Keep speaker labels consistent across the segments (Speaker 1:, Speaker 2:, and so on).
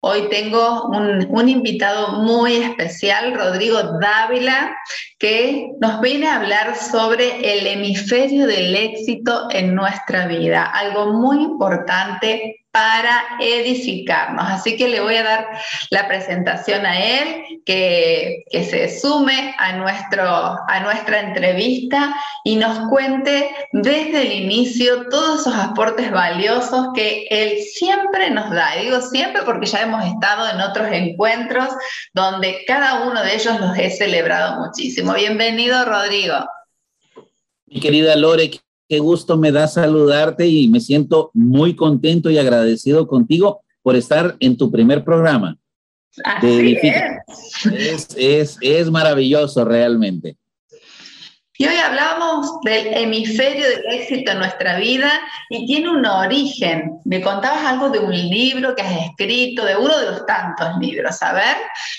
Speaker 1: Hoy tengo un, invitado muy especial, Rodrigo Dávila, que nos viene a hablar sobre el hemisferio del éxito en nuestra vida, algo muy importante para edificarnos. Así que le voy a dar la presentación a él, que, se sume a, nuestro, a nuestra entrevista y nos cuente desde el inicio todos esos aportes valiosos que él siempre nos da. digo siempre porque ya hemos estado en otros encuentros donde cada uno de ellos los he celebrado muchísimo. Bienvenido, Rodrigo.
Speaker 2: Mi querida Lore, qué gusto me da saludarte y me siento muy contento y agradecido contigo por estar en tu primer programa.
Speaker 1: Así es.
Speaker 2: Es, es, maravilloso realmente.
Speaker 1: Y hoy hablamos del hemisferio del éxito en nuestra vida y tiene un origen. Me contabas algo de un libro que has escrito, de uno de los tantos libros. A ver,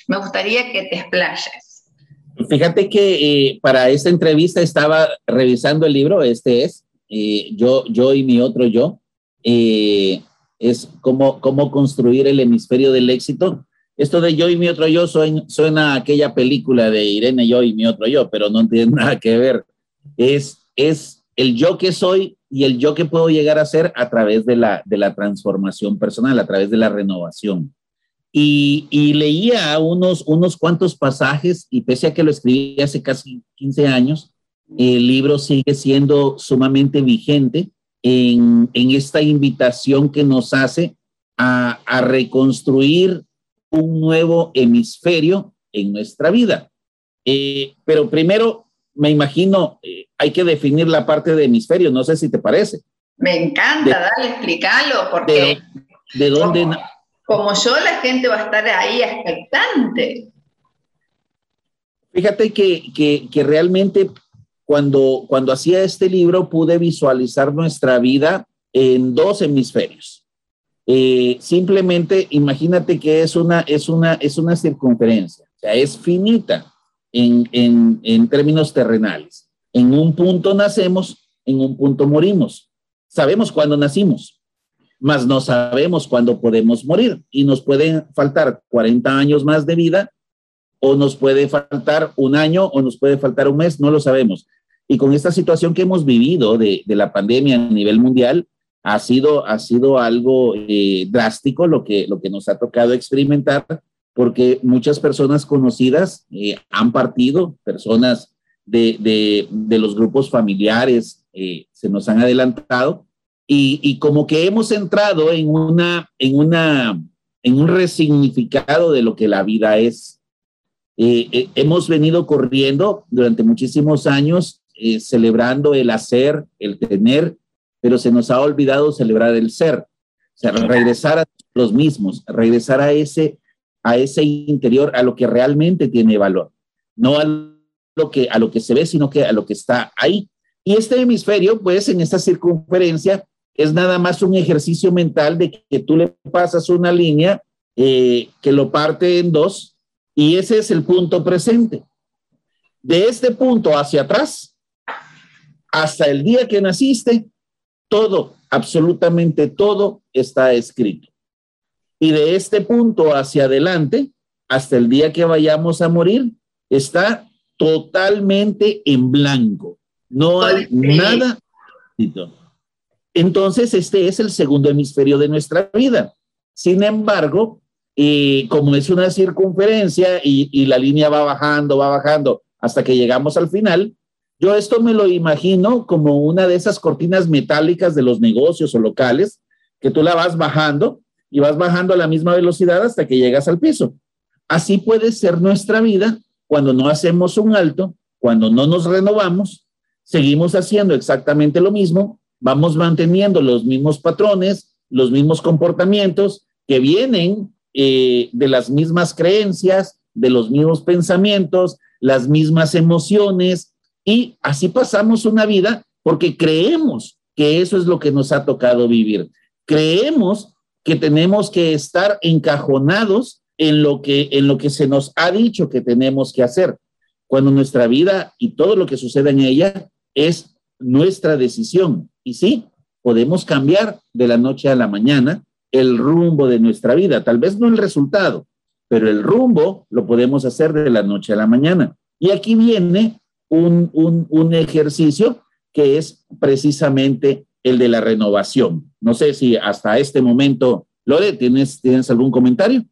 Speaker 1: me gustaría que te explayes.
Speaker 2: Fíjate que eh, para esta entrevista estaba revisando el libro, este es, eh, yo, yo y mi otro yo, eh, es cómo, cómo construir el hemisferio del éxito. Esto de yo y mi otro yo suena, suena a aquella película de Irene, yo y mi otro yo, pero no tiene nada que ver. Es, es el yo que soy y el yo que puedo llegar a ser a través de la, de la transformación personal, a través de la renovación. Y, leía unos, unos cuantos pasajes y pese a que lo escribí hace casi 15 años, el libro sigue siendo sumamente vigente en, esta invitación que nos hace a, reconstruir un nuevo hemisferio en nuestra vida. Eh, pero primero, me imagino, eh, hay que definir la parte de hemisferio, no sé si te parece.
Speaker 1: Me encanta, dale, explícalo, porque...
Speaker 2: De, de dónde
Speaker 1: como yo, la gente va a estar ahí expectante.
Speaker 2: Fíjate que, realmente cuando, cuando hacía este libro pude visualizar nuestra vida en dos hemisferios. Eh, simplemente imagínate que es una, es una, es una circunferencia, o sea, es finita en, en términos terrenales. En un punto nacemos, en un punto morimos. Sabemos cuándo nacimos, mas no sabemos cuándo podemos morir y nos pueden faltar 40 años más de vida o nos puede faltar un año o nos puede faltar un mes, no lo sabemos. Y con esta situación que hemos vivido de, la pandemia a nivel mundial, ha sido, ha sido algo eh, drástico lo que, lo que nos ha tocado experimentar, porque muchas personas conocidas eh, han partido, personas de, los grupos familiares eh, se nos han adelantado y, como que hemos entrado en una, en una, en un resignificado de lo que la vida es. Eh, eh, hemos venido corriendo durante muchísimos años eh, celebrando el hacer, el tener, pero se nos ha olvidado celebrar el ser. O sea, regresar a los mismos, regresar a ese, a ese interior, a lo que realmente tiene valor, no a lo que, a lo que se ve, sino que a lo que está ahí. Y este hemisferio, pues en esta circunferencia, es nada más un ejercicio mental de que tú le pasas una línea eh, que lo parte en dos y ese es el punto presente. De este punto hacia atrás, hasta el día que naciste, todo, absolutamente todo está escrito. Y de este punto hacia adelante, hasta el día que vayamos a morir, está totalmente en blanco. No hay nada. Entonces, este es el segundo hemisferio de nuestra vida. Sin embargo, eh, como es una circunferencia y, la línea va bajando, va bajando hasta que llegamos al final, yo esto me lo imagino como una de esas cortinas metálicas de los negocios o locales, que tú la vas bajando y vas bajando a la misma velocidad hasta que llegas al piso. Así puede ser nuestra vida cuando no hacemos un alto, cuando no nos renovamos, seguimos haciendo exactamente lo mismo vamos manteniendo los mismos patrones, los mismos comportamientos que vienen eh, de las mismas creencias, de los mismos pensamientos, las mismas emociones, y así pasamos una vida porque creemos que eso es lo que nos ha tocado vivir. Creemos que tenemos que estar encajonados en lo que en lo que se nos ha dicho que tenemos que hacer, cuando nuestra vida y todo lo que sucede en ella es nuestra decisión. Y sí, podemos cambiar de la noche a la mañana el rumbo de nuestra vida, tal vez no el resultado, pero el rumbo lo podemos hacer de la noche a la mañana. Y aquí viene un, un, ejercicio que es precisamente el de la renovación. No sé si hasta este momento, Lore, ¿tienes, ¿tienes algún comentario?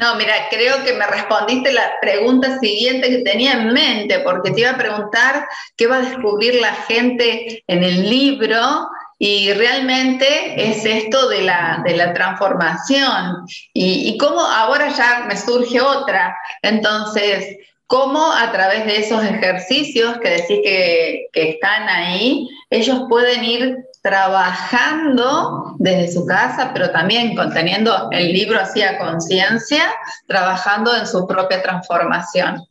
Speaker 1: No, mira, creo que me respondiste la pregunta siguiente que tenía en mente, porque te iba a preguntar qué va a descubrir la gente en el libro y realmente es esto de la, de la transformación. Y, cómo ahora ya me surge otra. Entonces, cómo a través de esos ejercicios que decís que, que están ahí, ellos pueden ir trabajando desde su casa, pero también conteniendo el libro así a conciencia, trabajando en su propia transformación.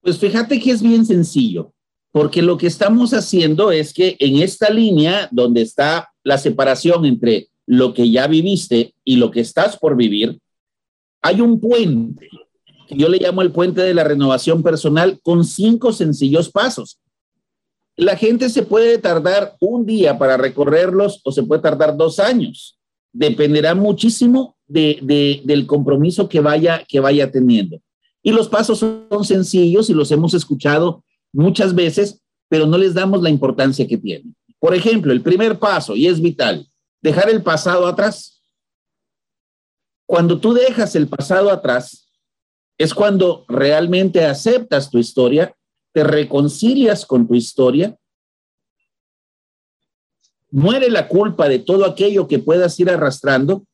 Speaker 2: Pues fíjate que es bien sencillo, porque lo que estamos haciendo es que en esta línea donde está la separación entre lo que ya viviste y lo que estás por vivir, hay un puente que yo le llamo el puente de la renovación personal con cinco sencillos pasos. La gente se puede tardar un día para recorrerlos o se puede tardar dos años. Dependerá muchísimo de, del compromiso que vaya, que vaya teniendo. Y los pasos son sencillos y los hemos escuchado muchas veces, pero no les damos la importancia que tienen. Por ejemplo, el primer paso, y es vital, dejar el pasado atrás. Cuando tú dejas el pasado atrás, es cuando realmente aceptas tu historia, te reconcilias con tu historia, muere la culpa de todo aquello que puedas ir arrastrando,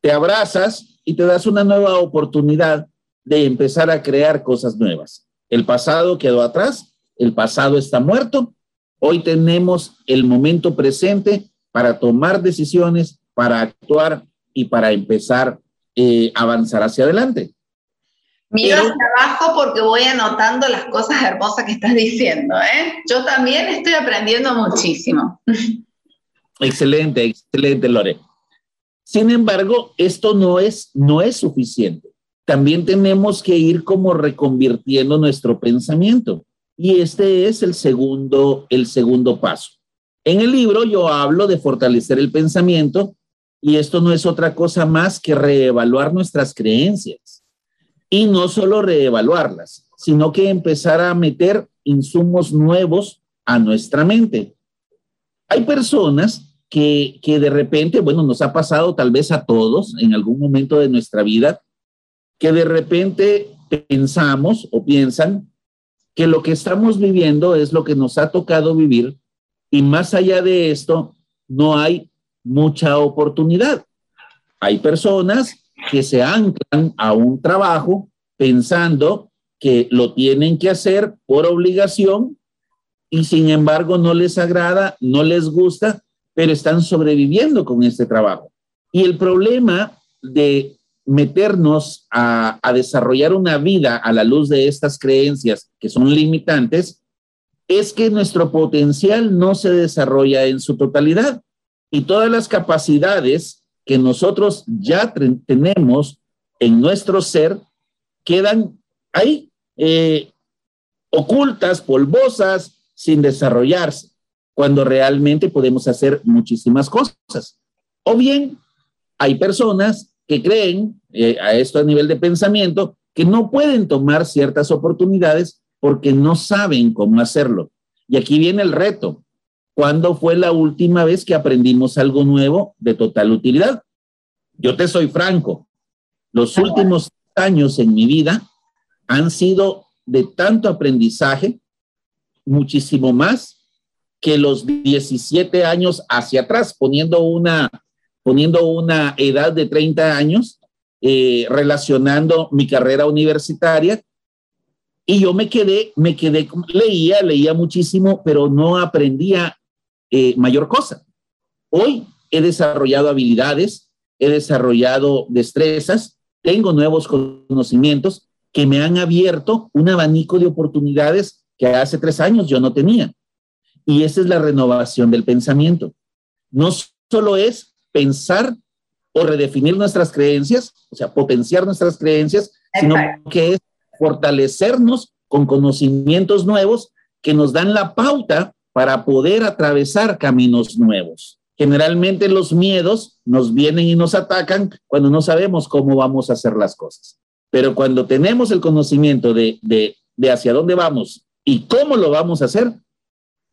Speaker 2: te abrazas y te das una nueva oportunidad de empezar a crear cosas nuevas. El pasado quedó atrás, el pasado está muerto, hoy tenemos el momento presente para tomar decisiones, para actuar y para empezar eh, a avanzar hacia adelante.
Speaker 1: Miro hacia abajo porque voy anotando las cosas hermosas que estás diciendo. ¿eh? Yo también estoy aprendiendo muchísimo.
Speaker 2: Excelente, excelente, Lore. Sin embargo, esto no es, no es suficiente. También tenemos que ir como reconvirtiendo nuestro pensamiento. Y este es el segundo, el segundo paso. En el libro yo hablo de fortalecer el pensamiento y esto no es otra cosa más que reevaluar nuestras creencias y no solo reevaluarlas, sino que empezar a meter insumos nuevos a nuestra mente. Hay personas que, que de repente, bueno, nos ha pasado tal vez a todos en algún momento de nuestra vida, que de repente pensamos o piensan que lo que estamos viviendo es lo que nos ha tocado vivir y más allá de esto no hay mucha oportunidad. Hay personas que se anclan a un trabajo pensando que lo tienen que hacer por obligación y sin embargo no les agrada, no les gusta, pero están sobreviviendo con este trabajo. Y el problema de meternos a, a, desarrollar una vida a la luz de estas creencias que son limitantes es que nuestro potencial no se desarrolla en su totalidad y todas las capacidades que nosotros ya tenemos en nuestro ser quedan ahí, eh, ocultas, polvosas, sin desarrollarse, cuando realmente podemos hacer muchísimas cosas. O bien, hay personas que creen, eh, a esto a nivel de pensamiento, que no pueden tomar ciertas oportunidades porque no saben cómo hacerlo. Y aquí viene el reto. ¿Cuándo fue la última vez que aprendimos algo nuevo de total utilidad? Yo te soy franco, los últimos años en mi vida han sido de tanto aprendizaje, muchísimo más que los 17 años hacia atrás, poniendo una, poniendo una edad de 30 años, eh, relacionando mi carrera universitaria. Y yo me quedé, me quedé, leía, leía muchísimo, pero no aprendía eh, mayor cosa. Hoy he desarrollado habilidades he desarrollado destrezas, tengo nuevos conocimientos que me han abierto un abanico de oportunidades que hace tres años yo no tenía. Y esa es la renovación del pensamiento. No solo es pensar o redefinir nuestras creencias, o sea, potenciar nuestras creencias, sino que es fortalecernos con conocimientos nuevos que nos dan la pauta para poder atravesar caminos nuevos. Generalmente los miedos nos vienen y nos atacan cuando no sabemos cómo vamos a hacer las cosas. Pero cuando tenemos el conocimiento de, de, de hacia dónde vamos y cómo lo vamos a hacer,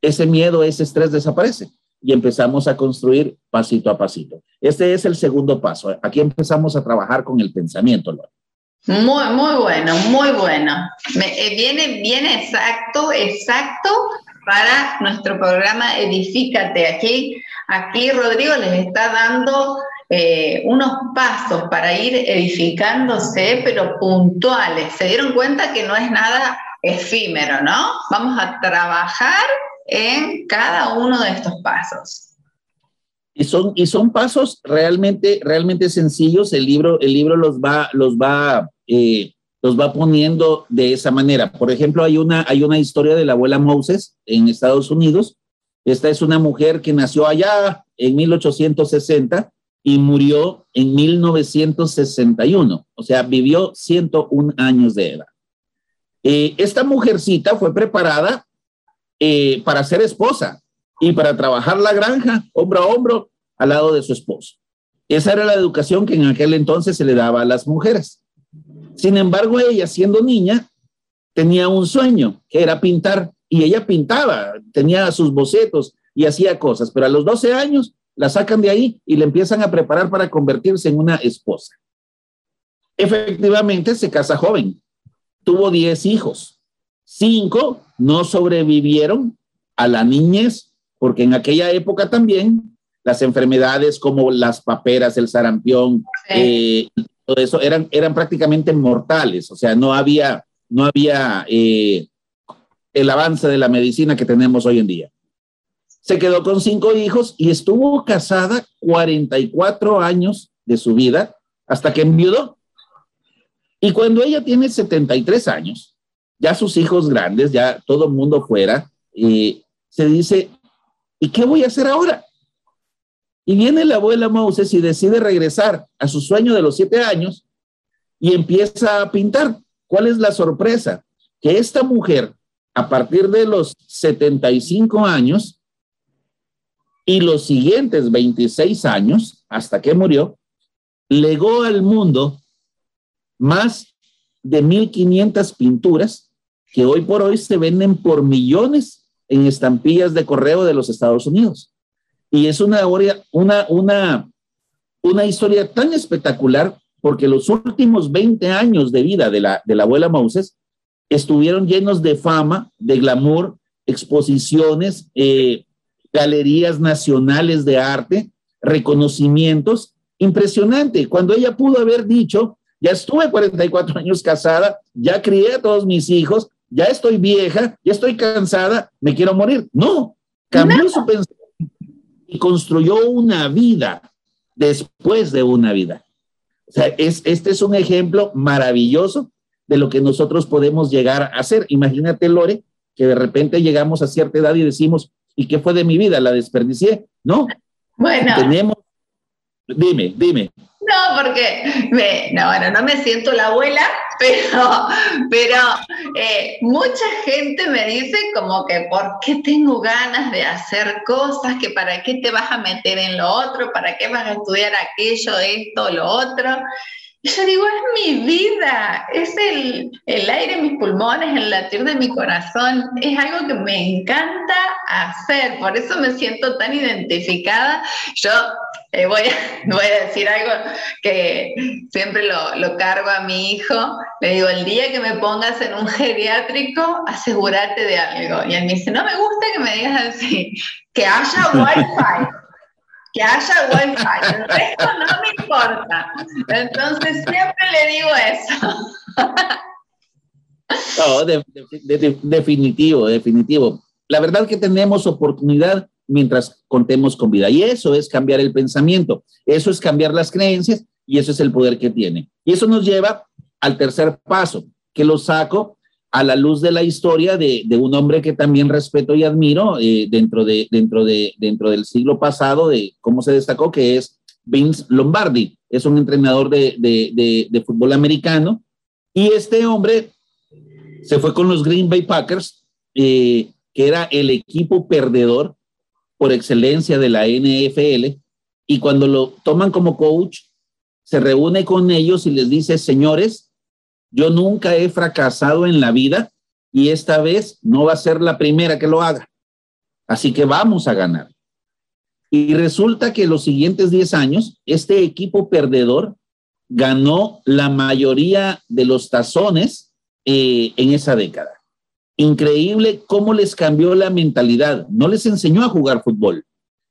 Speaker 2: ese miedo, ese estrés desaparece y empezamos a construir pasito a pasito. Este es el segundo paso. Aquí empezamos a trabajar con el pensamiento,
Speaker 1: Muy, muy bueno, muy bueno. Me, eh, viene exacto, exacto para nuestro programa Edifícate. Aquí, aquí Rodrigo les está dando eh, unos pasos para ir edificándose, pero puntuales. Se dieron cuenta que no es nada efímero, ¿no? Vamos a trabajar en cada uno de estos pasos.
Speaker 2: Y son, y son pasos realmente, realmente sencillos. El libro, el libro los va, los va, eh, los va poniendo de esa manera. Por ejemplo, hay una, hay una historia de la abuela Moses en Estados Unidos. Esta es una mujer que nació allá en 1860 y murió en 1961. O sea, vivió 101 años de edad. Eh, esta mujercita fue preparada eh, para ser esposa y para trabajar la granja, hombro a hombro, al lado de su esposo. Esa era la educación que en aquel entonces se le daba a las mujeres. Sin embargo, ella, siendo niña, tenía un sueño, que era pintar, y ella pintaba, tenía sus bocetos y hacía cosas, pero a los 12 años la sacan de ahí y le empiezan a preparar para convertirse en una esposa. Efectivamente, se casa joven, tuvo 10 hijos, Cinco no sobrevivieron a la niñez, porque en aquella época también las enfermedades como las paperas, el sarampión, eh, todo eso eran, eran prácticamente mortales, o sea, no había, no había eh, el avance de la medicina que tenemos hoy en día. Se quedó con cinco hijos y estuvo casada 44 años de su vida hasta que enviudó. Y cuando ella tiene 73 años, ya sus hijos grandes, ya todo el mundo fuera, y se dice, ¿y qué voy a hacer ahora? Y viene la abuela Moses y decide regresar a su sueño de los siete años y empieza a pintar. ¿Cuál es la sorpresa? Que esta mujer, a partir de los 75 años y los siguientes 26 años, hasta que murió, legó al mundo más de 1.500 pinturas que hoy por hoy se venden por millones en estampillas de correo de los Estados Unidos. Y es una, una, una, una historia tan espectacular porque los últimos 20 años de vida de la, de la abuela Moses estuvieron llenos de fama, de glamour, exposiciones, eh, galerías nacionales de arte, reconocimientos. Impresionante. Cuando ella pudo haber dicho, ya estuve 44 años casada, ya crié a todos mis hijos, ya estoy vieja, ya estoy cansada, me quiero morir. No, cambió su pensamiento y construyó una vida después de una vida. O sea, es, este es un ejemplo maravilloso de lo que nosotros podemos llegar a hacer. Imagínate, Lore, que de repente llegamos a cierta edad y decimos, ¿y qué fue de mi vida? ¿La desperdicié? No.
Speaker 1: Bueno.
Speaker 2: Tenemos, dime, dime.
Speaker 1: No, porque me, no, bueno, no me siento la abuela, pero, pero eh, mucha gente me dice como que ¿por qué tengo ganas de hacer cosas? Que para qué te vas a meter en lo otro, para qué vas a estudiar aquello, esto, lo otro. Y yo digo, es mi vida, es el, el aire en mis pulmones, el latir de mi corazón, es algo que me encanta hacer, por eso me siento tan identificada. Yo eh, voy, a, voy, a, decir algo que siempre lo, lo, cargo a mi hijo. Le digo, el día que me pongas en un geriátrico, asegúrate de algo. Y él me dice, no me gusta que me digas así, que haya wifi. Que haya wifi, el resto no me importa. Entonces siempre le digo eso.
Speaker 2: No, de, de, definitivo, definitivo. La verdad que tenemos oportunidad mientras contemos con vida. Y eso es cambiar el pensamiento, eso es cambiar las creencias y eso es el poder que tiene. Y eso nos lleva al tercer paso, que lo saco a la luz de la historia de, un hombre que también respeto y admiro eh, dentro, de, dentro, de, dentro del siglo pasado, de cómo se destacó, que es Vince Lombardi. Es un entrenador de, fútbol americano. Y este hombre se fue con los Green Bay Packers, eh, que era el equipo perdedor por excelencia de la NFL. Y cuando lo toman como coach, se reúne con ellos y les dice, señores, yo nunca he fracasado en la vida y esta vez no va a ser la primera que lo haga. Así que vamos a ganar. Y resulta que los siguientes 10 años, este equipo perdedor ganó la mayoría de los tazones eh, en esa década. Increíble cómo les cambió la mentalidad. No les enseñó a jugar fútbol,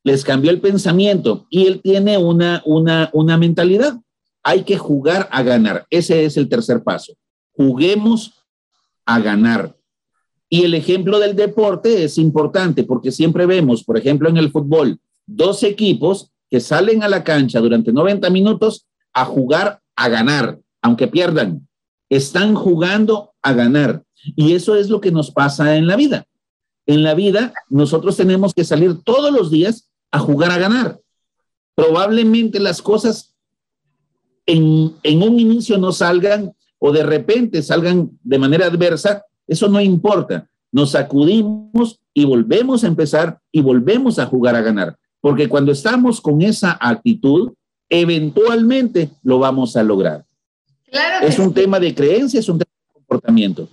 Speaker 2: les cambió el pensamiento y él tiene una, una, una mentalidad hay que jugar a ganar. Ese es el tercer paso. Juguemos a ganar. Y el ejemplo del deporte es importante porque siempre vemos, por ejemplo, en el fútbol, dos equipos que salen a la cancha durante 90 minutos a jugar a ganar, aunque pierdan. Están jugando a ganar. Y eso es lo que nos pasa en la vida. En la vida, nosotros tenemos que salir todos los días a jugar a ganar. Probablemente las cosas en, un inicio no salgan o de repente salgan de manera adversa, eso no importa. Nos sacudimos y volvemos a empezar y volvemos a jugar a ganar. Porque cuando estamos con esa actitud, eventualmente lo vamos a lograr. Claro es un tema de creencia, es un tema de comportamiento.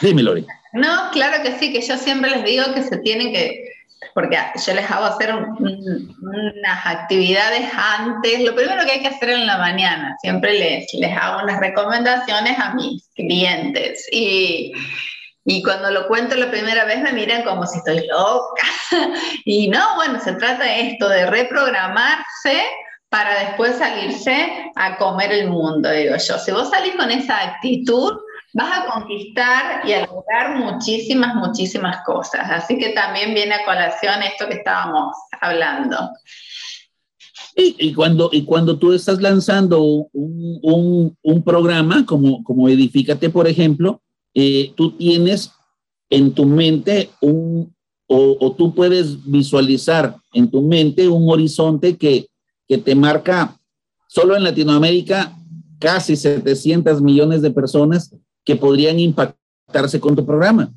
Speaker 2: Dime, Lori.
Speaker 1: No, claro que sí, que yo siempre les digo que se tienen que, porque yo les hago hacer unas actividades antes. Lo primero que hay que hacer en la mañana, siempre les, les hago unas recomendaciones a mis clientes. Y, y cuando lo cuento la primera vez me miran como si estoy loca. Y no, bueno, se trata de esto, de reprogramarse para después salirse a comer el mundo, digo yo. Si vos salís con esa actitud, vas a conquistar y a lograr muchísimas, muchísimas cosas. Así que también viene a colación esto que estábamos hablando.
Speaker 2: Y, cuando, y cuando tú estás lanzando un, un, programa como, como Edifícate, por ejemplo, eh, tú tienes en tu mente un, o, o, tú puedes visualizar en tu mente un horizonte que, que te marca solo en Latinoamérica casi 700 millones de personas que podrían impactarse con tu programa.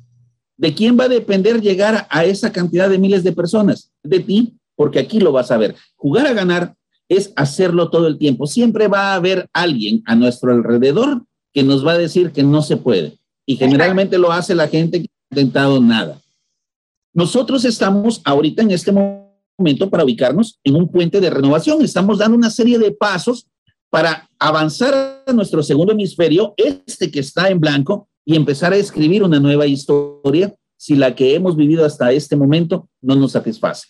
Speaker 2: ¿De quién va a depender llegar a esa cantidad de miles de personas? De ti, porque aquí lo vas a ver. Jugar a ganar es hacerlo todo el tiempo. Siempre va a haber alguien a nuestro alrededor que nos va a decir que no se puede. Y generalmente lo hace la gente que no ha intentado nada. Nosotros estamos ahorita en este momento para ubicarnos en un puente de renovación. Estamos dando una serie de pasos para avanzar nuestro segundo hemisferio, este que está en blanco, y empezar a escribir una nueva historia si la que hemos vivido hasta este momento no nos satisface.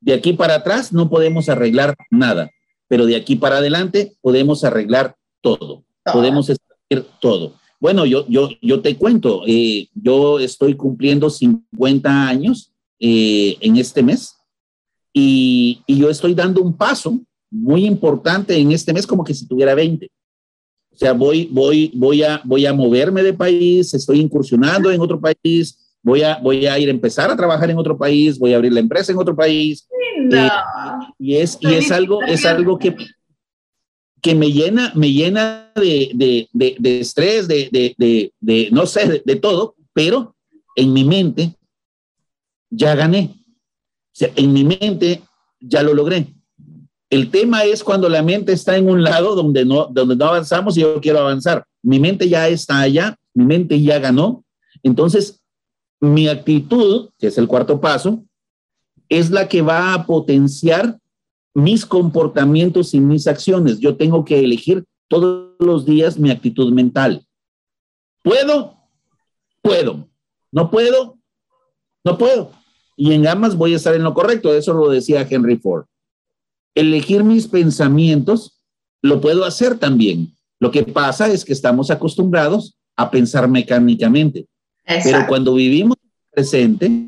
Speaker 2: De aquí para atrás no podemos arreglar nada, pero de aquí para adelante podemos arreglar todo, podemos escribir todo. Bueno, yo, yo, yo te cuento, eh, yo estoy cumpliendo 50 años eh, en este mes y, y yo estoy dando un paso muy importante en este mes, como que si tuviera 20. O sea, voy, voy, voy, a, voy a moverme de país, estoy incursionando en otro país, voy a, voy a ir a empezar a trabajar en otro país, voy a abrir la empresa en otro país. Eh, y es, y es algo, es algo que, que me llena, me llena de, de, de, de estrés, de, de, no sé, de, todo, pero en mi mente ya gané. O sea, en mi mente ya lo logré. El tema es cuando la mente está en un lado donde no, donde no avanzamos y yo quiero avanzar. Mi mente ya está allá, mi mente ya ganó. Entonces, mi actitud, que es el cuarto paso, es la que va a potenciar mis comportamientos y mis acciones. Yo tengo que elegir todos los días mi actitud mental. ¿Puedo? Puedo. ¿No puedo? No puedo. Y en ambas voy a estar en lo correcto. Eso lo decía Henry Ford elegir mis pensamientos, lo puedo hacer también. Lo que pasa es que estamos acostumbrados a pensar mecánicamente. Pero cuando vivimos presente,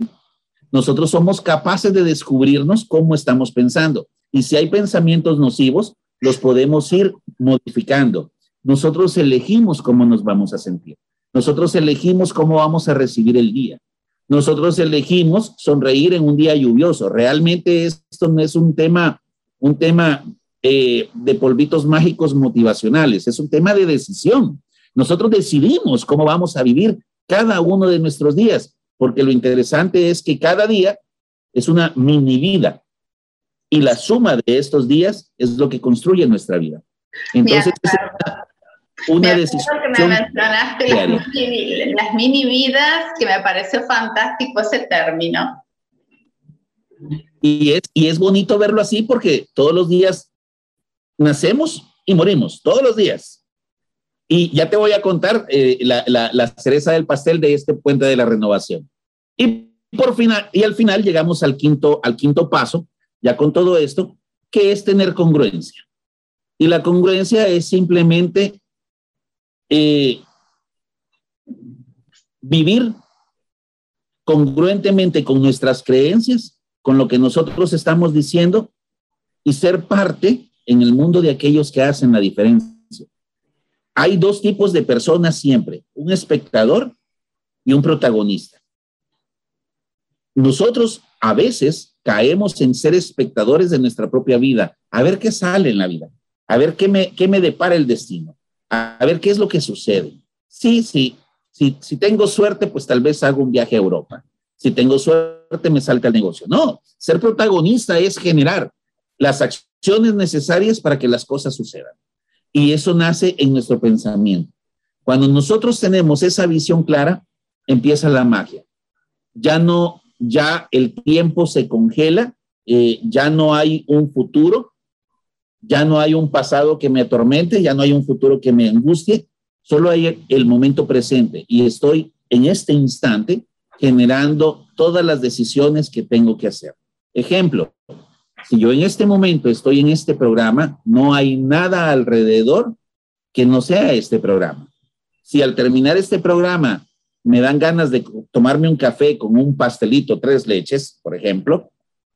Speaker 2: nosotros somos capaces de descubrirnos cómo estamos pensando. Y si hay pensamientos nocivos, los podemos ir modificando. Nosotros elegimos cómo nos vamos a sentir. Nosotros elegimos cómo vamos a recibir el día. Nosotros elegimos sonreír en un día lluvioso. Realmente esto no es un tema, un tema eh, de polvitos mágicos motivacionales, es un tema de decisión. Nosotros decidimos cómo vamos a vivir cada uno de nuestros días, porque lo interesante es que cada día es una mini vida y la suma de estos días es lo que construye nuestra vida. Entonces,
Speaker 1: una decisión. Que me mencionaste las mini, vidas, que me pareció fantástico ese término.
Speaker 2: Y es, y es bonito verlo así porque todos los días nacemos y morimos, todos los días. Y ya te voy a contar eh, la, la, cereza del pastel de este puente de la renovación. Y por final, y al final llegamos al quinto, al quinto paso, ya con todo esto, que es tener congruencia. Y la congruencia es simplemente eh, vivir congruentemente con nuestras creencias, con lo que nosotros estamos diciendo y ser parte en el mundo de aquellos que hacen la diferencia. Hay dos tipos de personas siempre, un espectador y un protagonista. Nosotros a veces caemos en ser espectadores de nuestra propia vida, a ver qué sale en la vida, a ver qué me, qué me depara el destino a ver qué es lo que sucede. Sí, sí, si, si tengo suerte, pues tal vez hago un viaje a Europa. Si tengo suerte, me salta el negocio. No, ser protagonista es generar las acciones necesarias para que las cosas sucedan. Y eso nace en nuestro pensamiento. Cuando nosotros tenemos esa visión clara, empieza la magia. Ya no, ya el tiempo se congela, eh, ya no hay un futuro, ya no hay un pasado que me atormente, ya no hay un futuro que me angustie, solo hay el momento presente y estoy en este instante generando todas las decisiones que tengo que hacer. Ejemplo, si yo en este momento estoy en este programa, no hay nada alrededor que no sea este programa. Si al terminar este programa me dan ganas de tomarme un café con un pastelito, tres leches, por ejemplo,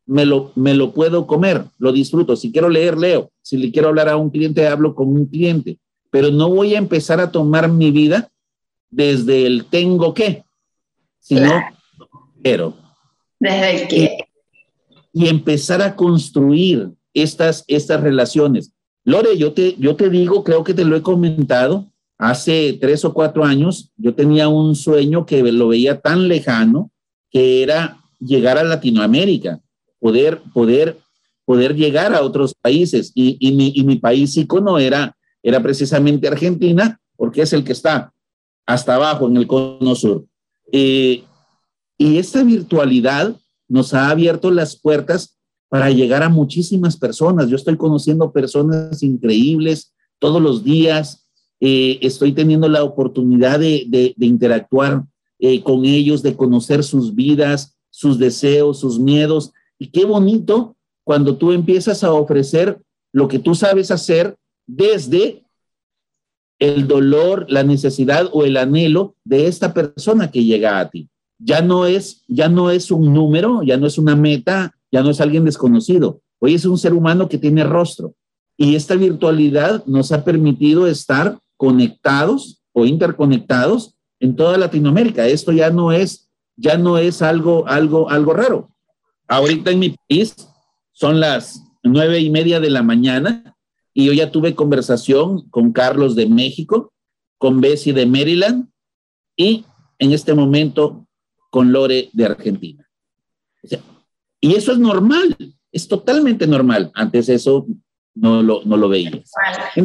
Speaker 2: me lo, me lo puedo comer, lo disfruto. Si quiero leer, leo. Si le quiero hablar a un cliente, hablo con un cliente. Pero no voy a empezar a tomar mi vida desde el tengo que, sino quiero.
Speaker 1: Desde el que.
Speaker 2: Y, empezar a construir estas, estas relaciones. Lore, yo te, yo te digo, creo que te lo he comentado, hace tres o cuatro años yo tenía un sueño que lo veía tan lejano que era llegar a Latinoamérica poder, poder, poder llegar a otros países. Y, y, mi, y mi país icono era, era precisamente Argentina, porque es el que está hasta abajo en el cono sur. Eh, y esta virtualidad nos ha abierto las puertas para llegar a muchísimas personas. Yo estoy conociendo personas increíbles todos los días. Eh, estoy teniendo la oportunidad de, interactuar eh, con ellos, de conocer sus vidas, sus deseos, sus miedos. Y qué bonito cuando tú empiezas a ofrecer lo que tú sabes hacer desde el dolor, la necesidad o el anhelo de esta persona que llega a ti. Ya no es, ya no es un número, ya no es una meta, ya no es alguien desconocido. Hoy es un ser humano que tiene rostro. Y esta virtualidad nos ha permitido estar conectados o interconectados en toda Latinoamérica. Esto ya no es, ya no es algo, algo, algo raro. Ahorita en mi país son las nueve y media de la mañana y yo ya tuve conversación con Carlos de México, con Bessie de Maryland y en este momento con Lore de Argentina. y eso es normal, es totalmente normal. Antes eso no lo, no lo veía.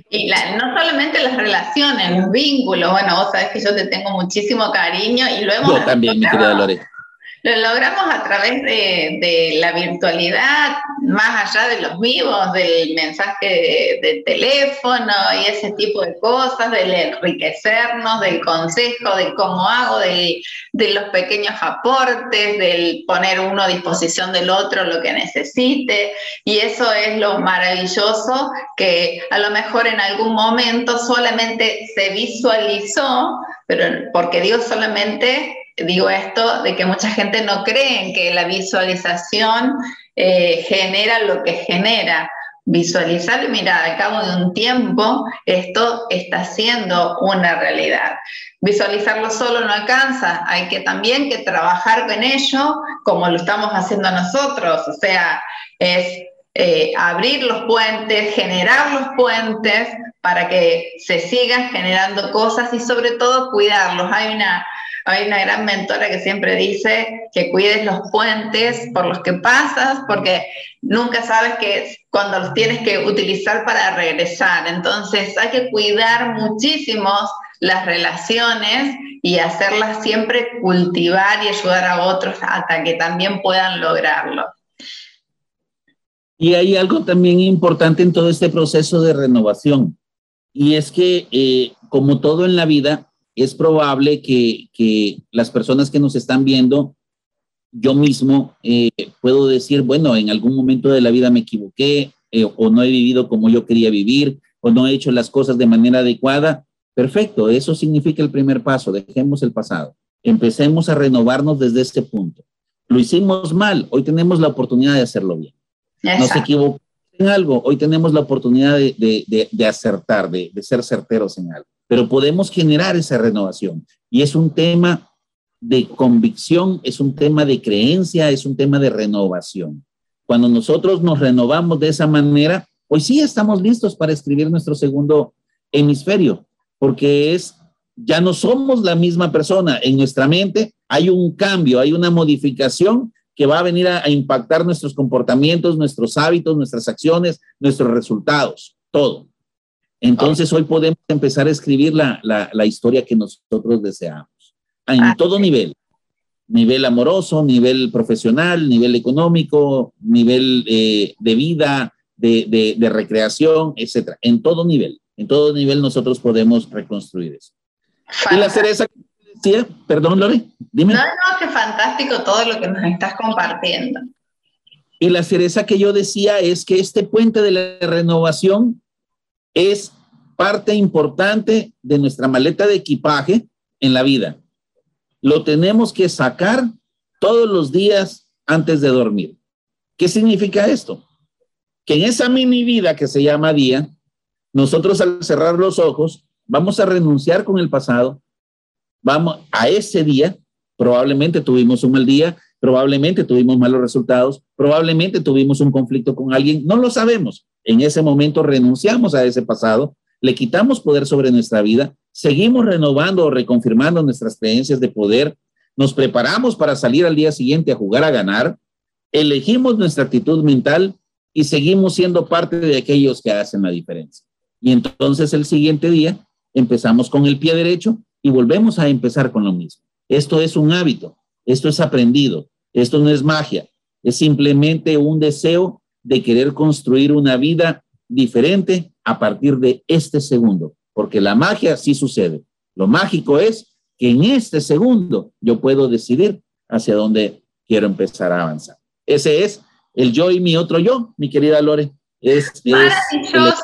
Speaker 1: Y no solamente las relaciones, los vínculos, bueno, vos sabés que yo te tengo muchísimo cariño y lo hemos...
Speaker 2: Yo también, mi querida Lore.
Speaker 1: Lo logramos a través de, la virtualidad, más allá de los vivos, del mensaje de, teléfono y ese tipo de cosas, del enriquecernos, del consejo, de cómo hago, de los pequeños aportes, del poner uno a disposición del otro lo que necesite. Y eso es lo maravilloso que a lo mejor en algún momento solamente se visualizó, pero porque Dios solamente digo esto de que mucha gente no cree en que la visualización eh, genera lo que genera. Visualizar mira, al cabo de un tiempo esto está siendo una realidad. Visualizarlo solo no alcanza, hay que también que trabajar con ello como lo estamos haciendo nosotros, o sea, es eh, abrir los puentes, generar los puentes para que se sigan generando cosas y sobre todo cuidarlos. Hay una, hay una gran mentora que siempre dice que cuides los puentes por los que pasas, porque nunca sabes que cuando los tienes que utilizar para regresar. Entonces hay que cuidar muchísimo las relaciones y hacerlas siempre cultivar y ayudar a otros hasta que también puedan lograrlo.
Speaker 2: Y hay algo también importante en todo este proceso de renovación, y es que, eh, como todo en la vida, es probable que, las personas que nos están viendo, yo mismo eh, puedo decir, bueno, en algún momento de la vida me equivoqué, eh, o no he vivido como yo quería vivir, o no he hecho las cosas de manera adecuada. Perfecto, eso significa el primer paso, dejemos el pasado, empecemos a renovarnos desde este punto. Lo hicimos mal, hoy tenemos la oportunidad de hacerlo bien. Nos equivocamos en algo, hoy tenemos la oportunidad de, acertar, de, ser certeros en algo, pero podemos generar esa renovación. Y es un tema de convicción, es un tema de creencia, es un tema de renovación. Cuando nosotros nos renovamos de esa manera, hoy sí estamos listos para escribir nuestro segundo hemisferio, porque es, ya no somos la misma persona. En nuestra mente hay un cambio, hay una modificación que va a venir a, impactar nuestros comportamientos, nuestros hábitos, nuestras acciones, nuestros resultados, todo. Entonces hoy podemos empezar a escribir la, la, historia que nosotros deseamos, en ah, todo nivel, nivel amoroso, nivel profesional, nivel económico, nivel eh, de vida, de, de, de recreación, etcétera. En todo nivel, en todo nivel nosotros podemos reconstruir eso. Y la cereza Sí, perdón, Lore, dime.
Speaker 1: No, no, qué fantástico todo lo que nos estás compartiendo.
Speaker 2: Y la cereza que yo decía es que este puente de la renovación es parte importante de nuestra maleta de equipaje en la vida. Lo tenemos que sacar todos los días antes de dormir. ¿Qué significa esto? Que en esa mini vida que se llama día, nosotros al cerrar los ojos vamos a renunciar con el pasado, vamos a ese día, probablemente tuvimos un mal día, probablemente tuvimos malos resultados, probablemente tuvimos un conflicto con alguien, no lo sabemos. En ese momento renunciamos a ese pasado, le quitamos poder sobre nuestra vida, seguimos renovando o reconfirmando nuestras creencias de poder, nos preparamos para salir al día siguiente a jugar a ganar, elegimos nuestra actitud mental y seguimos siendo parte de aquellos que hacen la diferencia. Y entonces el siguiente día empezamos con el pie derecho y volvemos a empezar con lo mismo. Esto es un hábito, esto es aprendido, esto no es magia, es simplemente un deseo de querer construir una vida diferente a partir de este segundo, porque la magia sí sucede. Lo mágico es que en este segundo yo puedo decidir hacia dónde quiero empezar a avanzar. Ese es el yo y mi otro yo, mi querida Lore. Es,
Speaker 1: Maravilloso.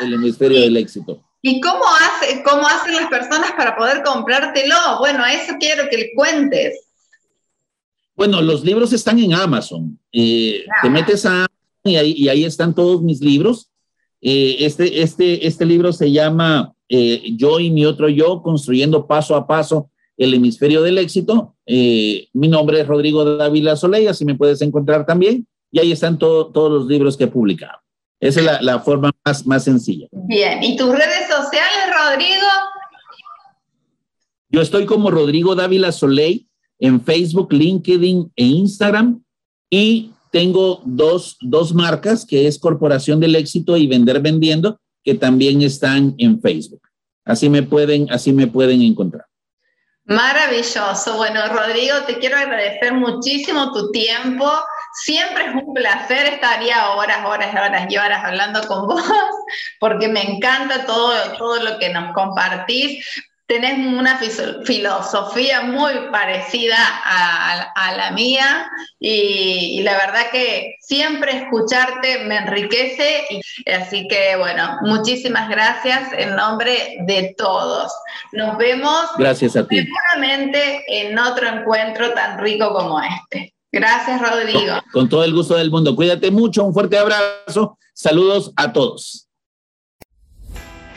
Speaker 2: el hemisferio del éxito.
Speaker 1: ¿Y cómo, hace, cómo hacen las personas para poder comprártelo? Bueno, a eso quiero que le cuentes.
Speaker 2: Bueno, los libros están en Amazon. Eh, te metes a y ahí, y ahí están todos mis libros. Eh, este, este, este libro se llama eh, Yo y mi otro yo, construyendo paso a paso el hemisferio del éxito. mi nombre es Rodrigo Dávila Soleil, así me puedes encontrar también. Y ahí están todos los libros que he publicado. Esa es la, forma más, más sencilla.
Speaker 1: Bien, ¿y tus redes sociales, Rodrigo?
Speaker 2: Yo estoy como Rodrigo Dávila Soleil en Facebook, LinkedIn e Instagram y tengo dos, dos marcas que es Corporación del Éxito y Vender Vendiendo que también están en Facebook. Así me pueden, así me pueden encontrar.
Speaker 1: Maravilloso. Bueno, Rodrigo, te quiero agradecer muchísimo tu tiempo. Siempre es un placer, estaría horas, horas, horas y horas hablando con vos, porque me encanta todo, todo lo que nos compartís. Tenés una filosofía muy parecida a, la mía y, la verdad que siempre escucharte me enriquece. Y, así que bueno, muchísimas gracias en nombre de todos. Nos vemos
Speaker 2: gracias a ti.
Speaker 1: seguramente en otro encuentro tan rico como este. Gracias, Rodrigo.
Speaker 2: Con todo el gusto del mundo. Cuídate mucho, un fuerte abrazo. Saludos a todos.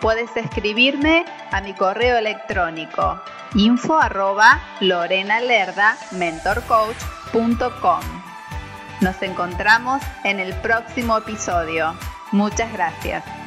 Speaker 1: Puedes escribirme a mi correo electrónico info arroba. Nos encontramos en el próximo episodio. Muchas gracias.